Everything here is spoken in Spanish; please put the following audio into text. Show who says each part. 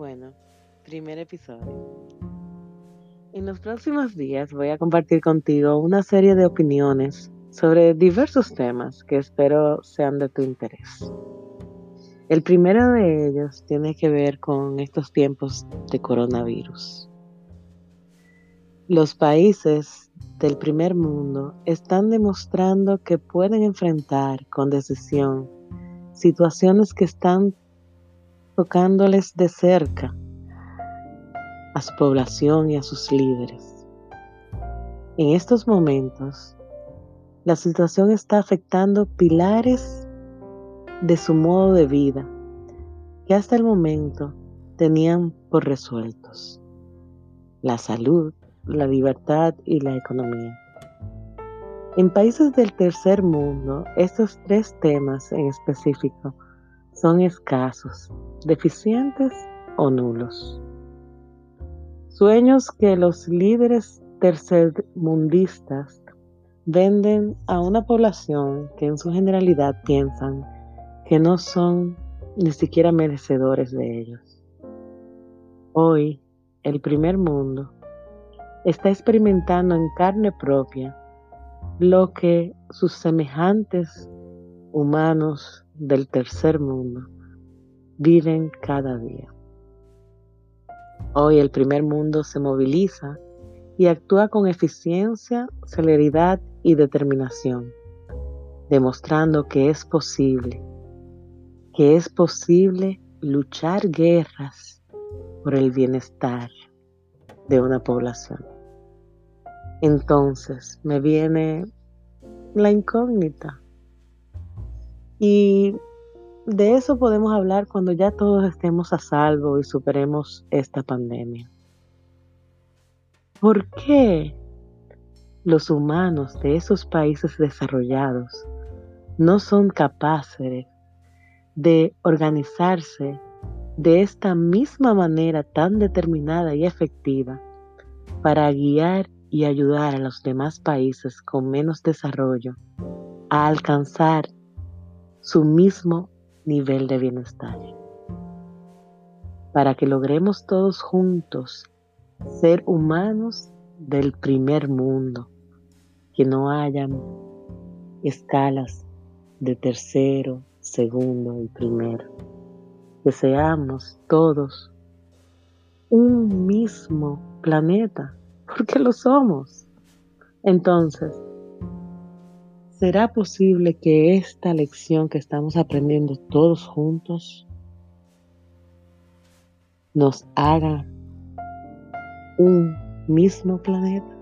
Speaker 1: Bueno, primer episodio. En los próximos días voy a compartir contigo una serie de opiniones sobre diversos temas que espero sean de tu interés. El primero de ellos tiene que ver con estos tiempos de coronavirus. Los países del primer mundo están demostrando que pueden enfrentar con decisión situaciones que están tocándoles de cerca a su población y a sus líderes. En estos momentos, la situación está afectando pilares de su modo de vida que hasta el momento tenían por resueltos. La salud, la libertad y la economía. En países del tercer mundo, estos tres temas en específico son escasos, deficientes o nulos. Sueños que los líderes tercermundistas venden a una población que en su generalidad piensan que no son ni siquiera merecedores de ellos. Hoy, el primer mundo está experimentando en carne propia lo que sus semejantes humanos del tercer mundo viven cada día. Hoy el primer mundo se moviliza y actúa con eficiencia, celeridad y determinación, demostrando que es posible, que es posible luchar guerras por el bienestar de una población. Entonces me viene la incógnita. Y de eso podemos hablar cuando ya todos estemos a salvo y superemos esta pandemia. ¿Por qué los humanos de esos países desarrollados no son capaces de organizarse de esta misma manera tan determinada y efectiva para guiar y ayudar a los demás países con menos desarrollo a alcanzar su mismo nivel de bienestar. Para que logremos todos juntos ser humanos del primer mundo, que no hayan escalas de tercero, segundo y primero, que seamos todos un mismo planeta porque lo somos. Entonces, ¿será posible que esta lección que estamos aprendiendo todos juntos nos haga un mismo planeta?